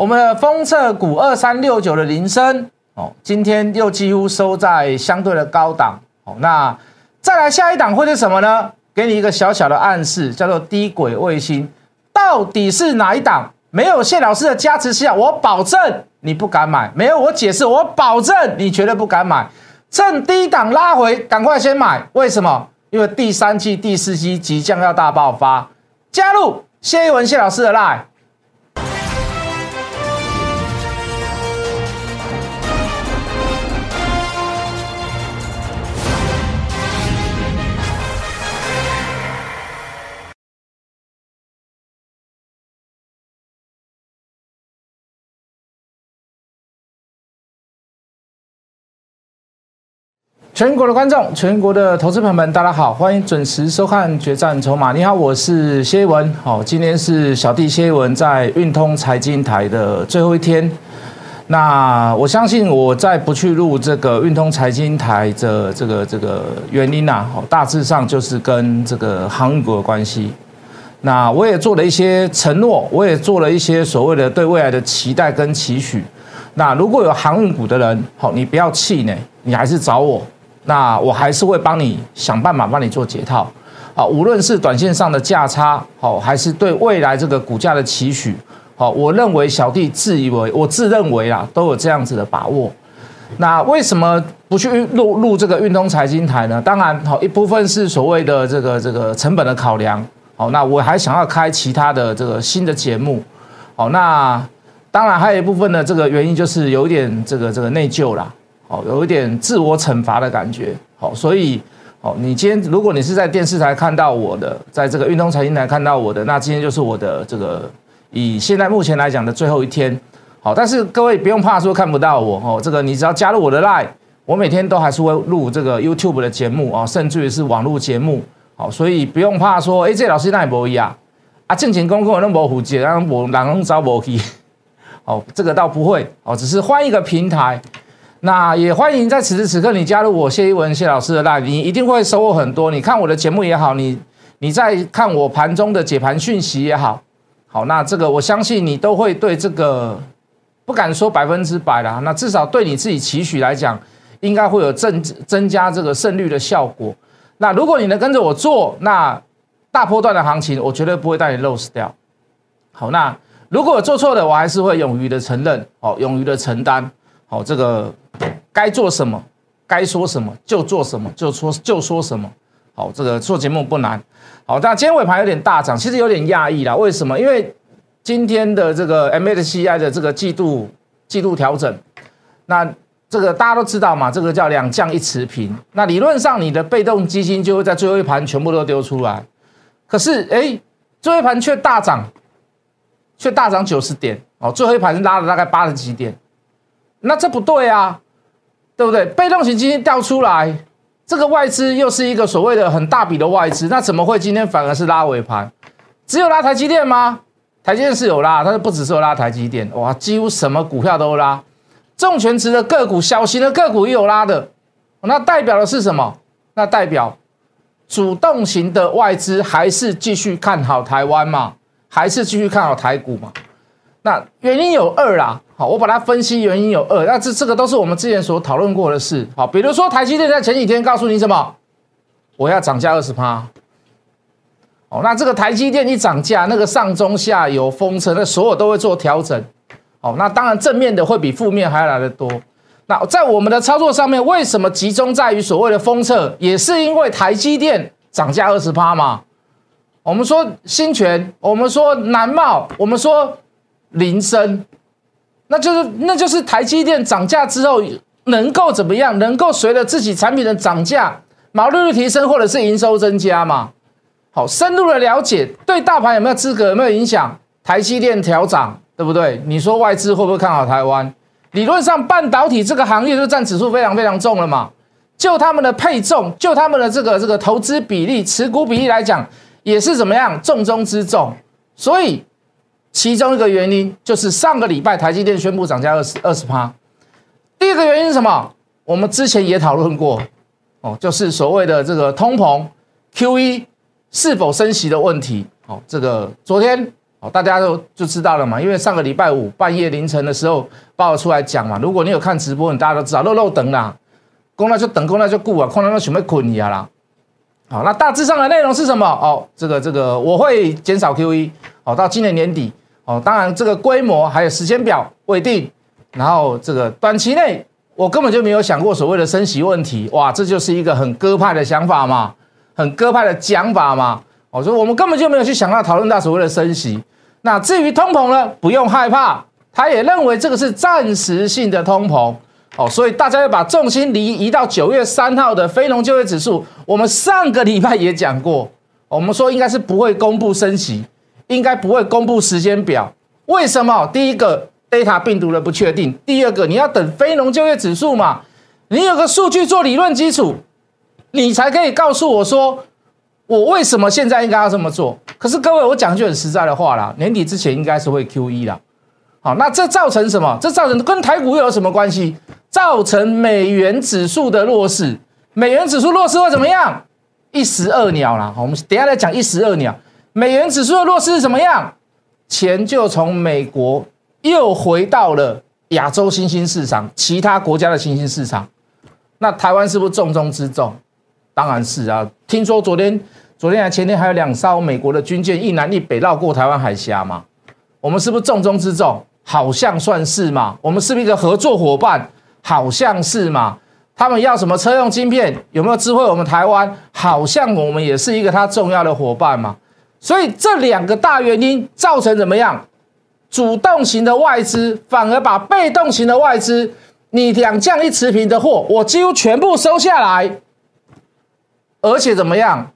我们的封测股二三六九的铃声哦，今天又几乎收在相对的高档哦。那再来下一档会是什么呢？给你一个小小的暗示，叫做低轨卫星，到底是哪一档？没有谢老师的加持下，我保证你不敢买；没有我解释，我保证你绝对不敢买。趁低档拉回，赶快先买。为什么？因为第三季、第四季即将要大爆发。加入谢一文谢老师的 line。全国的观众，全国的投资朋友们，大家好，欢迎准时收看《决战筹码》。你好，我是谢文。好，今天是小弟谢文在运通财经台的最后一天。那我相信我在不去录这个运通财经台的这个这个原因呐，大致上就是跟这个航运股的关系。那我也做了一些承诺，我也做了一些所谓的对未来的期待跟期许。那如果有航运股的人，好，你不要气馁，你还是找我。那我还是会帮你想办法帮你做解套，啊，无论是短线上的价差，好，还是对未来这个股价的期许，好，我认为小弟自以为我自认为啊，都有这样子的把握。那为什么不去录录这个运通财经台呢？当然，好一部分是所谓的这个这个成本的考量，好，那我还想要开其他的这个新的节目，好，那当然还有一部分的这个原因就是有一点这个这个内疚啦。哦，有一点自我惩罚的感觉。好，所以，哦，你今天如果你是在电视台看到我的，在这个运动财经台看到我的，那今天就是我的这个以现在目前来讲的最后一天。好，但是各位不用怕说看不到我哦，这个你只要加入我的 line，我每天都还是会录这个 YouTube 的节目啊，甚至于是网络节目。好，所以不用怕说，哎，这老师那也不一样啊，正经公公那模糊然后我哪能找我去？哦，这个倒不会哦，只是换一个平台。那也欢迎在此时此刻你加入我谢一文谢老师的 live，你一定会收获很多。你看我的节目也好，你你在看我盘中的解盘讯息也好，好，那这个我相信你都会对这个不敢说百分之百啦，那至少对你自己期许来讲，应该会有增增加这个胜率的效果。那如果你能跟着我做，那大波段的行情我绝对不会带你 lose 掉。好，那如果做错的，我还是会勇于的承认，哦，勇于的承担。好，这个该做什么，该说什么就做什么，就说就说什么。好，这个做节目不难。好，但今天尾盘有点大涨，其实有点讶异啦。为什么？因为今天的这个 MSCI 的这个季度季度调整，那这个大家都知道嘛，这个叫两降一持平。那理论上你的被动基金就会在最后一盘全部都丢出来，可是哎，最后一盘却大涨，却大涨九十点。哦，最后一盘是拉了大概八十几点。那这不对啊，对不对？被动型基金调出来，这个外资又是一个所谓的很大笔的外资，那怎么会今天反而是拉尾盘？只有拉台积电吗？台积电是有拉，但是不只是有拉台积电，哇，几乎什么股票都拉，重权值的个股、小型的个股也有拉的，那代表的是什么？那代表主动型的外资还是继续看好台湾嘛？还是继续看好台股嘛？那原因有二啦。好，我把它分析原因有二，那这这个都是我们之前所讨论过的事。好，比如说台积电在前几天告诉你什么，我要涨价二十趴。哦，那这个台积电一涨价，那个上中下游封测，那所有都会做调整。哦，那当然正面的会比负面还要来得多。那在我们的操作上面，为什么集中在于所谓的封测，也是因为台积电涨价二十趴嘛？我们说新权，我们说南茂，我们说林森。那就是那就是台积电涨价之后能够怎么样？能够随着自己产品的涨价，毛利率提升，或者是营收增加嘛？好，深入的了解，对大盘有没有资格？有没有影响？台积电调涨，对不对？你说外资会不会看好台湾？理论上，半导体这个行业就占指数非常非常重了嘛？就他们的配重，就他们的这个这个投资比例、持股比例来讲，也是怎么样重中之重，所以。其中一个原因就是上个礼拜台积电宣布涨价二十二十趴。第二个原因是什么？我们之前也讨论过，哦，就是所谓的这个通膨 Q E 是否升息的问题。哦，这个昨天哦，大家都就知道了嘛，因为上个礼拜五半夜凌晨的时候报出来讲嘛，如果你有看直播，你大家都知道，漏漏等啦，公那就等，公那就顾啊，空那准备捆你啊啦。好，那大致上的内容是什么？哦，这个这个我会减少 QE，哦，到今年年底，哦，当然这个规模还有时间表未定，然后这个短期内我根本就没有想过所谓的升息问题，哇，这就是一个很鸽派的想法嘛，很鸽派的讲法嘛，哦，说我们根本就没有去想到讨论到所谓的升息。那至于通膨呢，不用害怕，他也认为这个是暂时性的通膨。哦，所以大家要把重心离移到九月三号的非农就业指数。我们上个礼拜也讲过，我们说应该是不会公布升息，应该不会公布时间表。为什么？第一个，data 病毒的不确定；第二个，你要等非农就业指数嘛，你有个数据做理论基础，你才可以告诉我说，我为什么现在应该要这么做。可是各位，我讲句很实在的话啦，年底之前应该是会 QE 啦。好，那这造成什么？这造成跟台股又有什么关系？造成美元指数的弱势，美元指数弱势会怎么样？一石二鸟啦。我们等下再讲一石二鸟。美元指数的弱势是怎么样？钱就从美国又回到了亚洲新兴市场，其他国家的新兴市场。那台湾是不是重中之重？当然是啊。听说昨天、昨天还前天还有两艘美国的军舰一南一北绕过台湾海峡嘛？我们是不是重中之重？好像算是嘛。我们是不是一个合作伙伴？好像是嘛？他们要什么车用晶片？有没有智慧？我们台湾好像我们也是一个他重要的伙伴嘛。所以这两个大原因造成怎么样？主动型的外资反而把被动型的外资，你两降一持平的货，我几乎全部收下来，而且怎么样？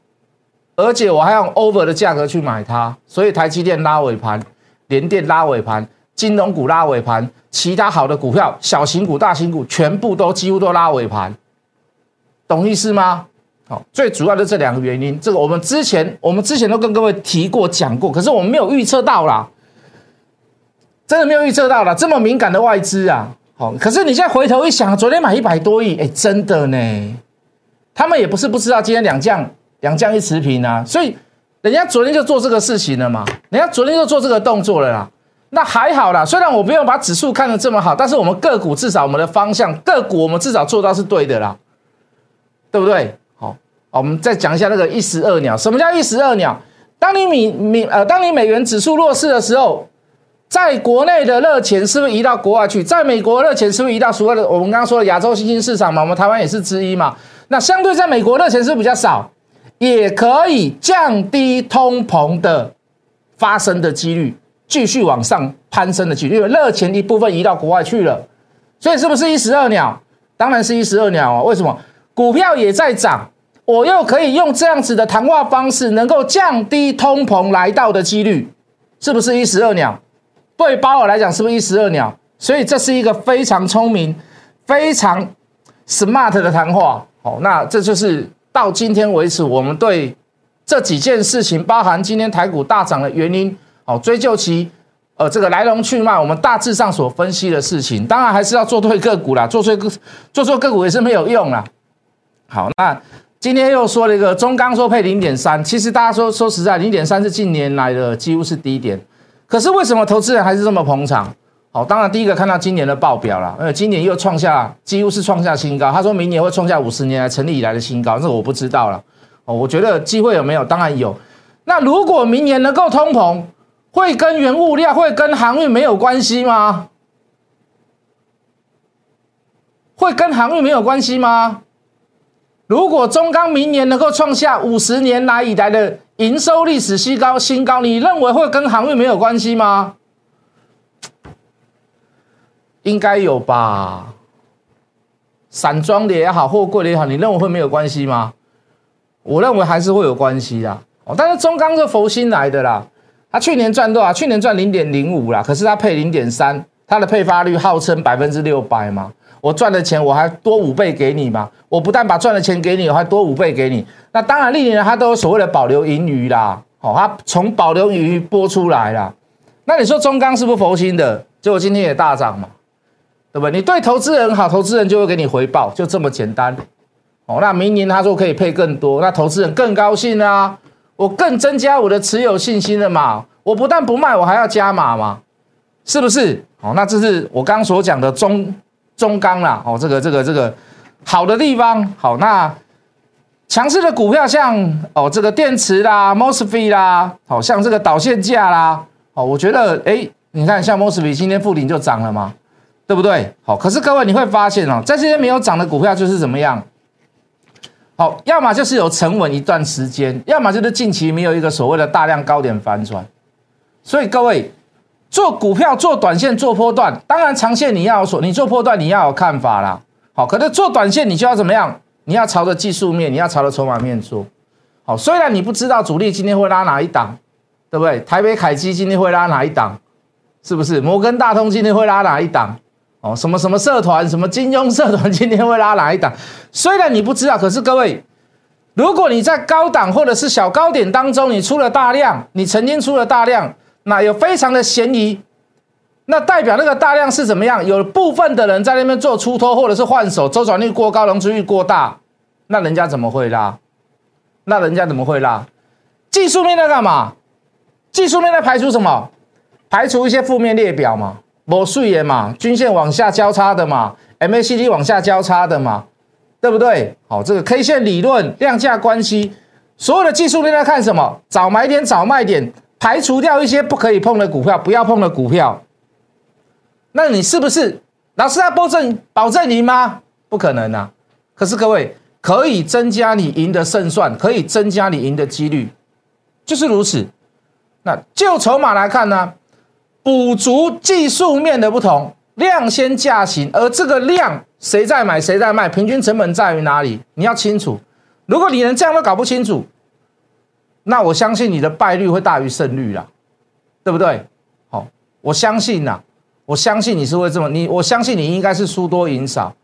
而且我还用 over 的价格去买它，所以台积电拉尾盘，联电拉尾盘，金融股拉尾盘。其他好的股票，小型股、大型股，全部都几乎都拉尾盘，懂意思吗？好，最主要的这两个原因，这个我们之前我们之前都跟各位提过讲过，可是我们没有预测到啦，真的没有预测到啦，这么敏感的外资啊，好，可是你现在回头一想，昨天买一百多亿，哎，真的呢，他们也不是不知道今天两降两降一持平啊，所以人家昨天就做这个事情了嘛，人家昨天就做这个动作了啦。那还好啦，虽然我不用把指数看得这么好，但是我们个股至少我们的方向个股我们至少做到是对的啦，对不对？我们再讲一下那个一石二鸟。什么叫一石二鸟？当你美美呃，当你美元指数弱势的时候，在国内的热钱是不是移到国外去？在美国热钱是不是移到所谓的我们刚刚说的亚洲新兴市场嘛？我们台湾也是之一嘛。那相对在美国热钱是不是比较少，也可以降低通膨的发生的几率。继续往上攀升的几率，因为热钱一部分移到国外去了，所以是不是一石二鸟？当然是一石二鸟啊！为什么？股票也在涨，我又可以用这样子的谈话方式，能够降低通膨来到的几率，是不是一石二鸟？对鲍尔来讲，是不是一石二鸟？所以这是一个非常聪明、非常 smart 的谈话。好，那这就是到今天为止，我们对这几件事情，包含今天台股大涨的原因。好，追究其，呃，这个来龙去脉，我们大致上所分析的事情，当然还是要做对个股啦，做错个做错个股也是没有用啦。好，那今天又说了一个中钢说配零点三，其实大家说说实在，零点三是近年来的几乎是低点，可是为什么投资人还是这么捧场？好，当然第一个看到今年的报表了，因为今年又创下几乎是创下新高，他说明年会创下五十年来成立以来的新高，这我不知道了。哦，我觉得机会有没有？当然有。那如果明年能够通膨？会跟原物料、会跟航运没有关系吗？会跟航运没有关系吗？如果中钢明年能够创下五十年来以来的营收历史新高，新高，你认为会跟航运没有关系吗？应该有吧。散装的也好，货柜的也好，你认为会没有关系吗？我认为还是会有关系的。哦，但是中钢是佛心来的啦。他去年赚多少？去年赚零点零五啦，可是他配零点三，它的配发率号称百分之六百嘛。我赚的钱我还多五倍给你嘛。我不但把赚的钱给你，我还多五倍给你。那当然，历年他都有所谓的保留盈余啦。哦，他从保留盈余拨出来啦。那你说中钢是不是佛心的？结果今天也大涨嘛，对不对？你对投资人好，投资人就会给你回报，就这么简单。哦，那明年他说可以配更多，那投资人更高兴啊。我更增加我的持有信心了嘛？我不但不卖，我还要加码嘛，是不是？哦，那这是我刚所讲的中中钢啦，哦，这个这个这个好的地方，好，那强势的股票像哦这个电池啦、mosfet 啦，好像这个导线架啦，哦，我觉得哎，你看像 mosfet 今天附顶就涨了嘛，对不对？好，可是各位你会发现哦，在这些没有涨的股票就是怎么样？好，要么就是有沉稳一段时间，要么就是近期没有一个所谓的大量高点反转，所以各位。做股票做短线做波段，当然长线你要有所，你做波段你要有看法啦。好，可是做短线你就要怎么样？你要朝着技术面，你要朝着筹码面做。好，虽然你不知道主力今天会拉哪一档，对不对？台北凯基今天会拉哪一档？是不是？摩根大通今天会拉哪一档？哦，什么什么社团，什么金庸社团今天会拉哪一档？虽然你不知道，可是各位，如果你在高档或者是小高点当中，你出了大量，你曾经出了大量。那有非常的嫌疑，那代表那个大量是怎么样？有部分的人在那边做出脱或者是换手，周转率过高，融资率过大，那人家怎么会拉？那人家怎么会拉？技术面在干嘛？技术面在排除什么？排除一些负面列表嘛，某数也嘛，均线往下交叉的嘛，MACD 往下交叉的嘛，对不对？好，这个 K 线理论、量价关系，所有的技术面在看什么？早买点，早卖点。排除掉一些不可以碰的股票，不要碰的股票，那你是不是老师在保证保证赢吗？不可能啊！可是各位可以增加你赢的胜算，可以增加你赢的几率，就是如此。那就筹码来看呢，补足技术面的不同，量先价行，而这个量谁在买谁在卖，平均成本在于哪里？你要清楚。如果你连这样都搞不清楚，那我相信你的败率会大于胜率啦，对不对？好，我相信呐，我相信你是会这么你，我相信你应该是输多赢少。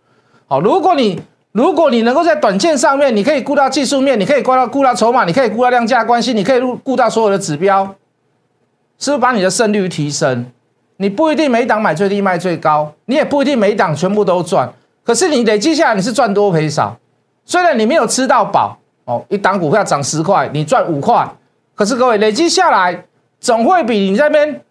好，如果你如果你能够在短线上面，你可以顾到技术面，你可以顾到顾到筹码，你可以顾到量价关系，你可以顾到所有的指标，是不是把你的胜率提升？你不一定每档买最低卖最高，你也不一定每档全部都赚，可是你累积下来你是赚多赔少，虽然你没有吃到饱。哦，一档股票涨十块，你赚五块，可是各位累积下来，总会比你这边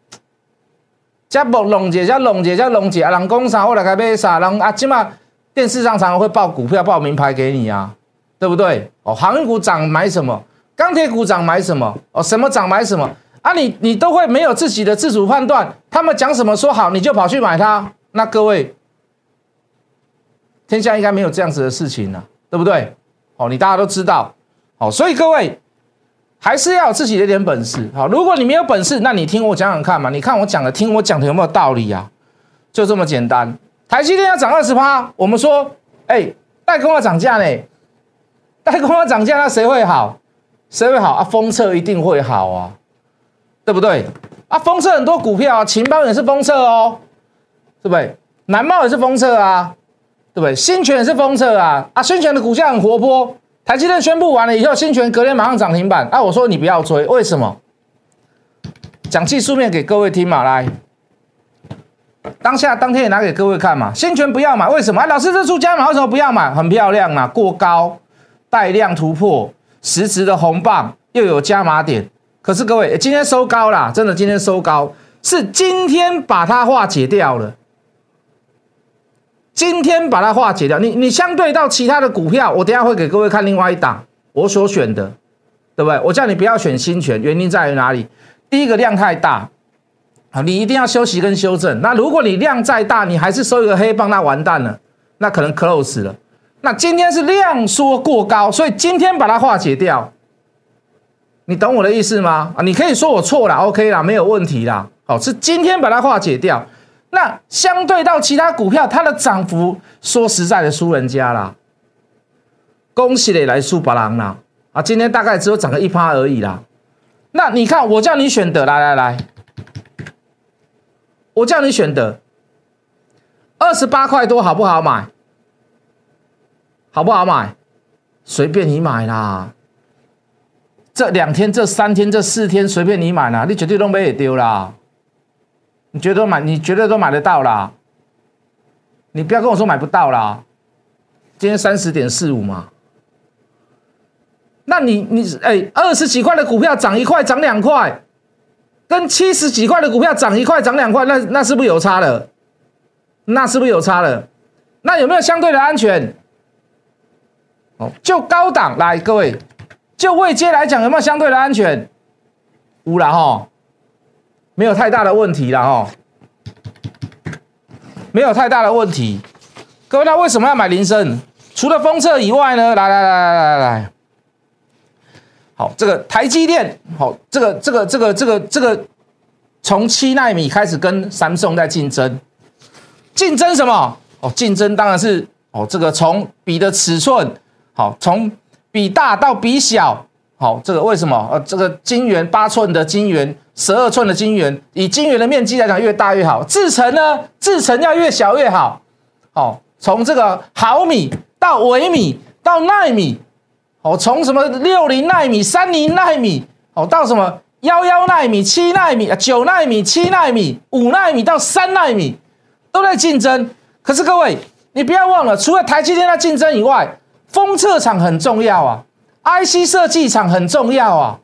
加不龙姐加龙姐加龙姐啊，人工啥或者该买啥，人啊，起码电视上常常会报股票报名牌给你啊，对不对？哦，航运股涨买什么？钢铁股涨买什么？哦，什么涨买什么？啊，你你都会没有自己的自主判断，他们讲什么说好你就跑去买它，那各位，天下应该没有这样子的事情了，对不对？哦，你大家都知道，好，所以各位还是要有自己的一点本事。好，如果你没有本事，那你听我讲讲看嘛。你看我讲的，听我讲的有没有道理啊？就这么简单。台积电要涨二十趴，我们说，哎，代工要涨价呢？代工要涨价，那谁会好？谁会好啊？封测一定会好啊，对不对？啊，封测很多股票啊，秦邦也是封测哦，对不对？南茂也是封测啊。对不对？新泉也是封测啊啊！新泉的股价很活泼，台积电宣布完了以后，新泉隔天马上涨停板啊！我说你不要追，为什么？讲技术面给各位听嘛，来，当下当天也拿给各位看嘛。新泉不要买，为什么？啊，老师这出加码为什么不要买？很漂亮啊，过高带量突破，实质的红棒又有加码点。可是各位今天收高了，真的今天收高，是今天把它化解掉了。今天把它化解掉，你你相对到其他的股票，我等下会给各位看另外一档我所选的，对不对？我叫你不要选新权，原因在于哪里？第一个量太大，啊，你一定要休息跟修正。那如果你量再大，你还是收一个黑棒，那完蛋了，那可能 close 了。那今天是量缩过高，所以今天把它化解掉，你懂我的意思吗？啊，你可以说我错了，OK 啦，没有问题啦。好，是今天把它化解掉。那相对到其他股票，它的涨幅说实在的输人家啦。恭喜你来输白狼啦！啊，今天大概只有涨个一趴而已啦。那你看，我叫你选的，来来来，我叫你选的，二十八块多好不好买？好不好买？随便你买啦。这两天、这三天、这四天，随便你买啦，你绝对都没也丢啦。你觉得买？你觉得都买得到啦？你不要跟我说买不到啦。今天三十点四五嘛，那你你哎，二十几块的股票涨一块涨两块，跟七十几块的股票涨一块涨两块，那那是不是有差了？那是不是有差了？那有没有相对的安全？哦，就高档来，各位，就位阶来讲，有没有相对的安全？无了哈，没有太大的问题了哈，没有太大的问题。各位，那为什么要买铃声？除了封测以外呢？来来来来来来，好，这个台积电，好，这个这个这个这个这个，从七纳米开始跟三星在竞争，竞争什么？哦，竞争当然是哦，这个从比的尺寸。好，从比大到比小，好，这个为什么？呃，这个晶圆八寸的晶圆，十二寸的晶圆，以晶圆的面积来讲，越大越好。制程呢，制程要越小越好。好，从这个毫米到微米到纳米，哦，从什么六零纳米、三零纳米，哦，到什么幺幺纳米、七纳米、九纳米、七纳米、五纳米到三纳米，都在竞争。可是各位，你不要忘了，除了台积电在竞争以外，封测厂很重要啊，IC 设计厂很重要啊，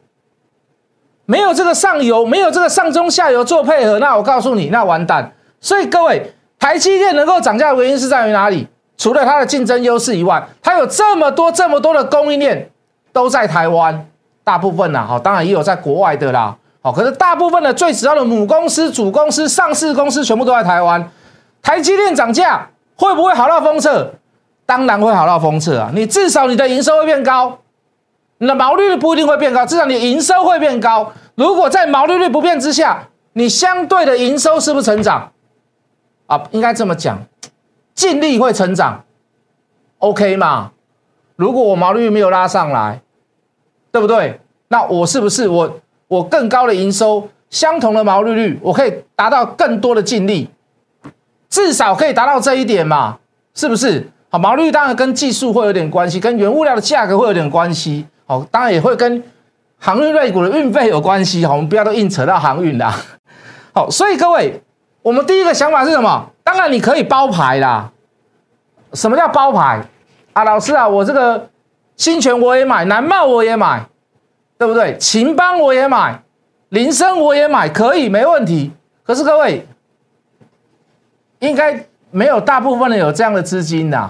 没有这个上游，没有这个上中下游做配合，那我告诉你，那完蛋。所以各位，台积电能够涨价的原因是在于哪里？除了它的竞争优势以外，它有这么多这么多的供应链都在台湾，大部分呐，好，当然也有在国外的啦，好，可是大部分的最主要的母公司、主公司、上市公司全部都在台湾。台积电涨价会不会好到封测？当然会好到封测啊！你至少你的营收会变高，你的毛利率不一定会变高，至少你营收会变高。如果在毛利率不变之下，你相对的营收是不是成长？啊，应该这么讲，净利会成长，OK 嘛？如果我毛利率没有拉上来，对不对？那我是不是我我更高的营收，相同的毛利率，我可以达到更多的净利，至少可以达到这一点嘛？是不是？好，毛利率当然跟技术会有点关系，跟原物料的价格会有点关系。好，当然也会跟航运类股的运费有关系。好，我们不要都硬扯到航运啦。好，所以各位，我们第一个想法是什么？当然你可以包牌啦。什么叫包牌啊？老师啊，我这个新泉我也买，南茂我也买，对不对？秦邦我也买，林森我也买，可以没问题。可是各位，应该。没有大部分人有这样的资金的，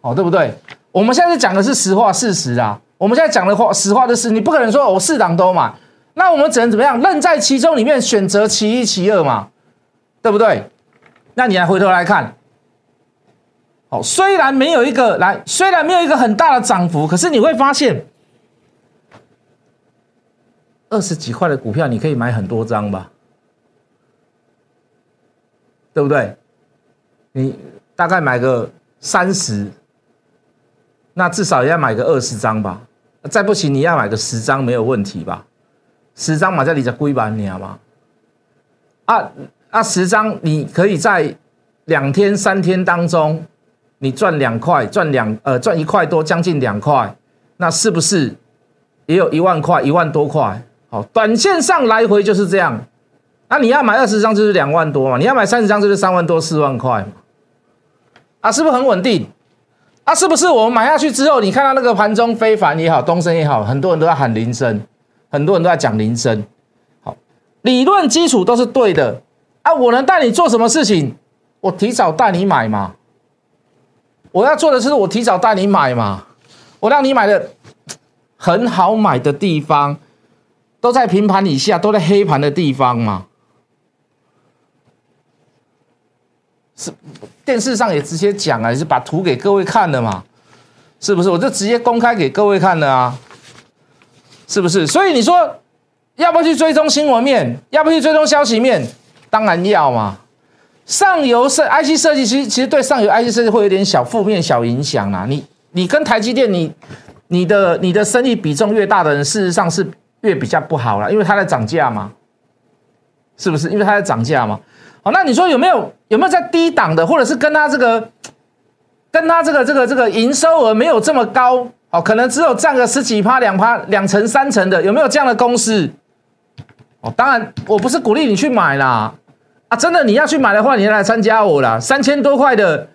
哦，对不对？我们现在讲的是实话事实啊。我们现在讲的话，实话的是，你不可能说我四档都买，那我们只能怎么样？任在其中里面选择其一其二嘛，对不对？那你来回头来看，好，虽然没有一个来，虽然没有一个很大的涨幅，可是你会发现，二十几块的股票你可以买很多张吧，对不对？你大概买个三十，那至少也要买个二十张吧。再不行，你要买个十张没有问题吧？十张嘛，在你在龟板你好吗？啊啊，十张你可以在两天三天当中，你赚两块，赚两呃赚一块多，将近两块，那是不是也有一万块，一万多块？好，短线上来回就是这样。那你要买二十张就是两万多嘛，你要买三十张就是三万多四万块嘛。啊，是不是很稳定？啊，是不是我们买下去之后，你看到那个盘中非凡也好，东升也好，很多人都在喊铃声，很多人都在讲铃声。好，理论基础都是对的啊。我能带你做什么事情？我提早带你买嘛。我要做的是，我提早带你买嘛。我让你买的很好买的地方，都在平盘以下，都在黑盘的地方嘛。是。电视上也直接讲啊，也是把图给各位看的嘛，是不是？我就直接公开给各位看的啊，是不是？所以你说要不要去追踪新闻面？要不要去追踪消息面？当然要嘛。上游设 IC 设计，其实其实对上游 IC 设计会有点小负面、小影响啊。你你跟台积电，你你的你的生意比重越大的人，事实上是越比较不好了，因为它在涨价嘛，是不是？因为它在涨价嘛。好，那你说有没有有没有在低档的，或者是跟他这个跟他这个这个这个营收额没有这么高，哦，可能只有占个十几趴、两趴、两成、三成的，有没有这样的公司？哦，当然我不是鼓励你去买啦，啊，真的你要去买的话，你来参加我啦，三千多块的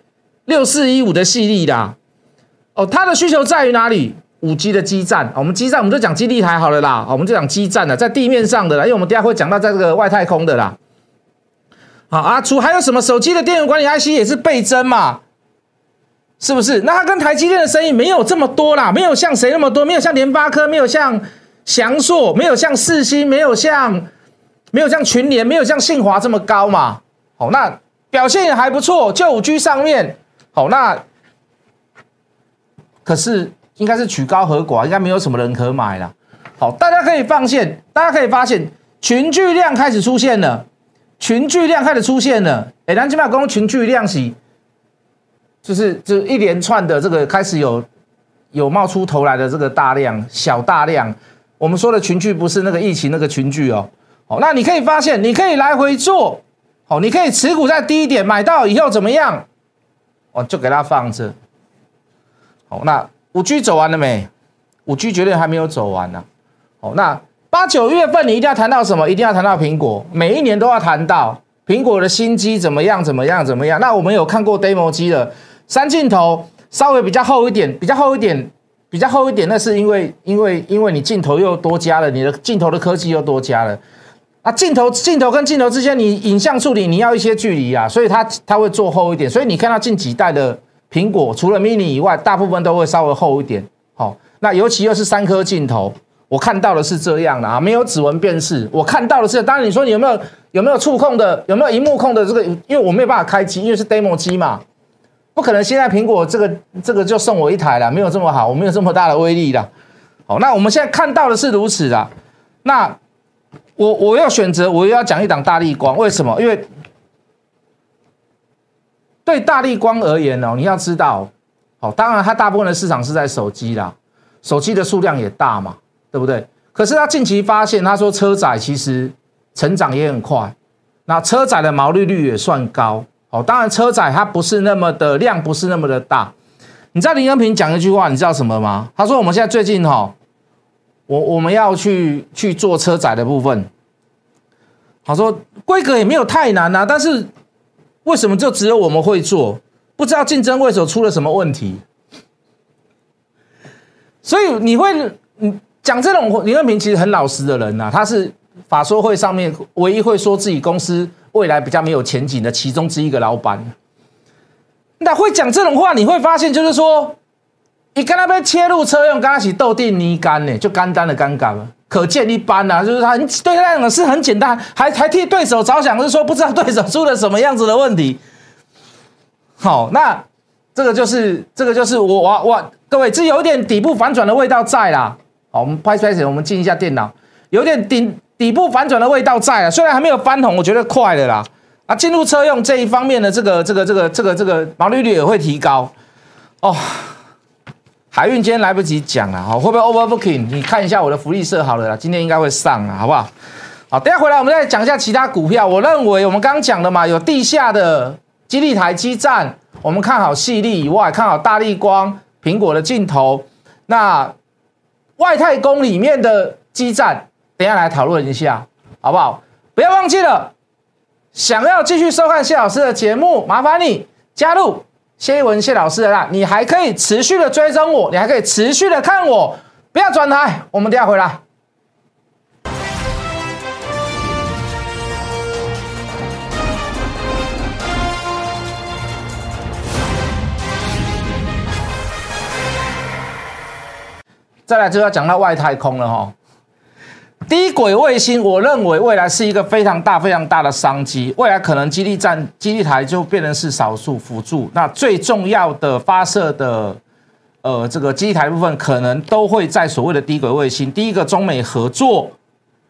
六四一五的系列啦，哦，它的需求在于哪里？五 G 的基站，我们基站我们就讲基地台好了啦，我们就讲基站的，在地面上的啦，因为我们等下会讲到在这个外太空的啦。好啊，除还有什么手机的电源管理 IC 也是倍增嘛，是不是？那它跟台积电的生意没有这么多啦，没有像谁那么多，没有像联发科，没有像翔硕，没有像四星，没有像没有像群联，没有像信华这么高嘛。好，那表现也还不错，就五 G 上面，好，那可是应该是曲高和寡，应该没有什么人可买了。好，大家可以放线，大家可以发现群聚量开始出现了。群聚量开始出现了，哎，南京马公群聚量是，就是就一连串的这个开始有有冒出头来的这个大量小大量，我们说的群聚不是那个疫情那个群聚哦，好，那你可以发现，你可以来回做，好，你可以持股在低一点买到以后怎么样，哦，就给它放着，好，那五 G 走完了没？五 G 绝对还没有走完呢，好，那。八九月份你一定要谈到什么？一定要谈到苹果，每一年都要谈到苹果的新机怎么样？怎么样？怎么样？那我们有看过 demo 机的三镜头，稍微比较厚一点，比较厚一点，比较厚一点，那是因为因为因为你镜头又多加了，你的镜头的科技又多加了啊，镜头镜头跟镜头之间，你影像处理你要一些距离啊，所以它它会做厚一点，所以你看到近几代的苹果，除了 mini 以外，大部分都会稍微厚一点。好，那尤其又是三颗镜头。我看到的是这样的啊，没有指纹辨识。我看到的是，当然你说你有没有有没有触控的，有没有荧幕控的这个？因为我没有办法开机，因为是 demo 机嘛，不可能现在苹果这个这个就送我一台了，没有这么好，我没有这么大的威力的。好，那我们现在看到的是如此的。那我我要选择，我要讲一档大力光，为什么？因为对大力光而言哦，你要知道，好，当然它大部分的市场是在手机啦，手机的数量也大嘛。对不对？可是他近期发现，他说车载其实成长也很快，那车载的毛利率也算高。哦，当然车载它不是那么的量，不是那么的大。你知道林恩平讲一句话，你知道什么吗？他说我们现在最近哈，我我们要去去做车载的部分。他说规格也没有太难啊，但是为什么就只有我们会做？不知道竞争对手出了什么问题？所以你会嗯。讲这种林文平其实很老实的人呐，他是法说会上面唯一会说自己公司未来比较没有前景的其中之一个老板。那会讲这种话，你会发现就是说，你跟他被切入车用，跟他起斗地泥干呢，就干单的尴尬了，可见一斑呐。就是他对他讲是很简单，还还替对手着想，是说不知道对手出了什么样子的问题。好，那这个就是这个就是我我我各位，这有点底部反转的味道在啦。好，我们拍拍手，我们进一下电脑，有点底底部反转的味道在啊，虽然还没有翻红，我觉得快了啦。啊，进入车用这一方面的这个这个这个这个这个毛利率也会提高哦。海运今天来不及讲了，好，会不会 overbooking？你看一下我的福利社好了啦，今天应该会上了，好不好？好，等下回来我们再讲一下其他股票。我认为我们刚刚讲的嘛，有地下的基地台基站，我们看好细粒以外，看好大力光、苹果的镜头，那。外太空里面的基站，等下来讨论一下，好不好？不要忘记了，想要继续收看谢老师的节目，麻烦你加入谢一文谢老师的啦。你还可以持续的追踪我，你还可以持续的看我，不要转台。我们等下回来。再来就要讲到外太空了哈，低轨卫星，我认为未来是一个非常大、非常大的商机。未来可能基地站、基地台就变成是少数辅助，那最重要的发射的呃这个基地台部分，可能都会在所谓的低轨卫星。第一个中美合作，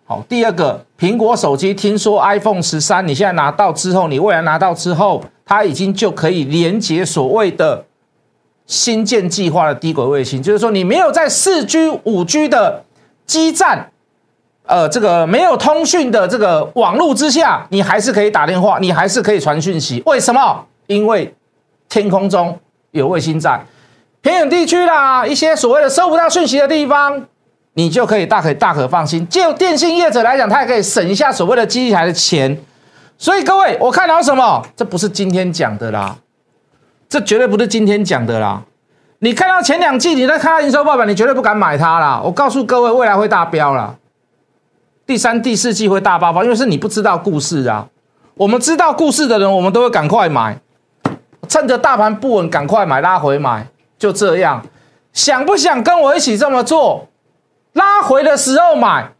好，第二个苹果手机，听说 iPhone 十三你现在拿到之后，你未来拿到之后，它已经就可以连接所谓的。新建计划的低轨卫星，就是说你没有在四 G、五 G 的基站，呃，这个没有通讯的这个网络之下，你还是可以打电话，你还是可以传讯息。为什么？因为天空中有卫星在，偏远地区啦，一些所谓的收不到讯息的地方，你就可以大可大可放心。就电信业者来讲，他也可以省一下所谓的基地台的钱。所以各位，我看到什么？这不是今天讲的啦。这绝对不是今天讲的啦！你看到前两季，你在看到营收报表，你绝对不敢买它啦。我告诉各位，未来会大飙啦。第三、第四季会大爆发，因为是你不知道故事啊。我们知道故事的人，我们都会赶快买，趁着大盘不稳，赶快买，拉回买，就这样。想不想跟我一起这么做？拉回的时候买，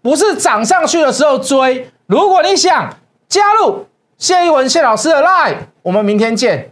不是涨上去的时候追。如果你想加入谢一文谢老师的 Live，我们明天见。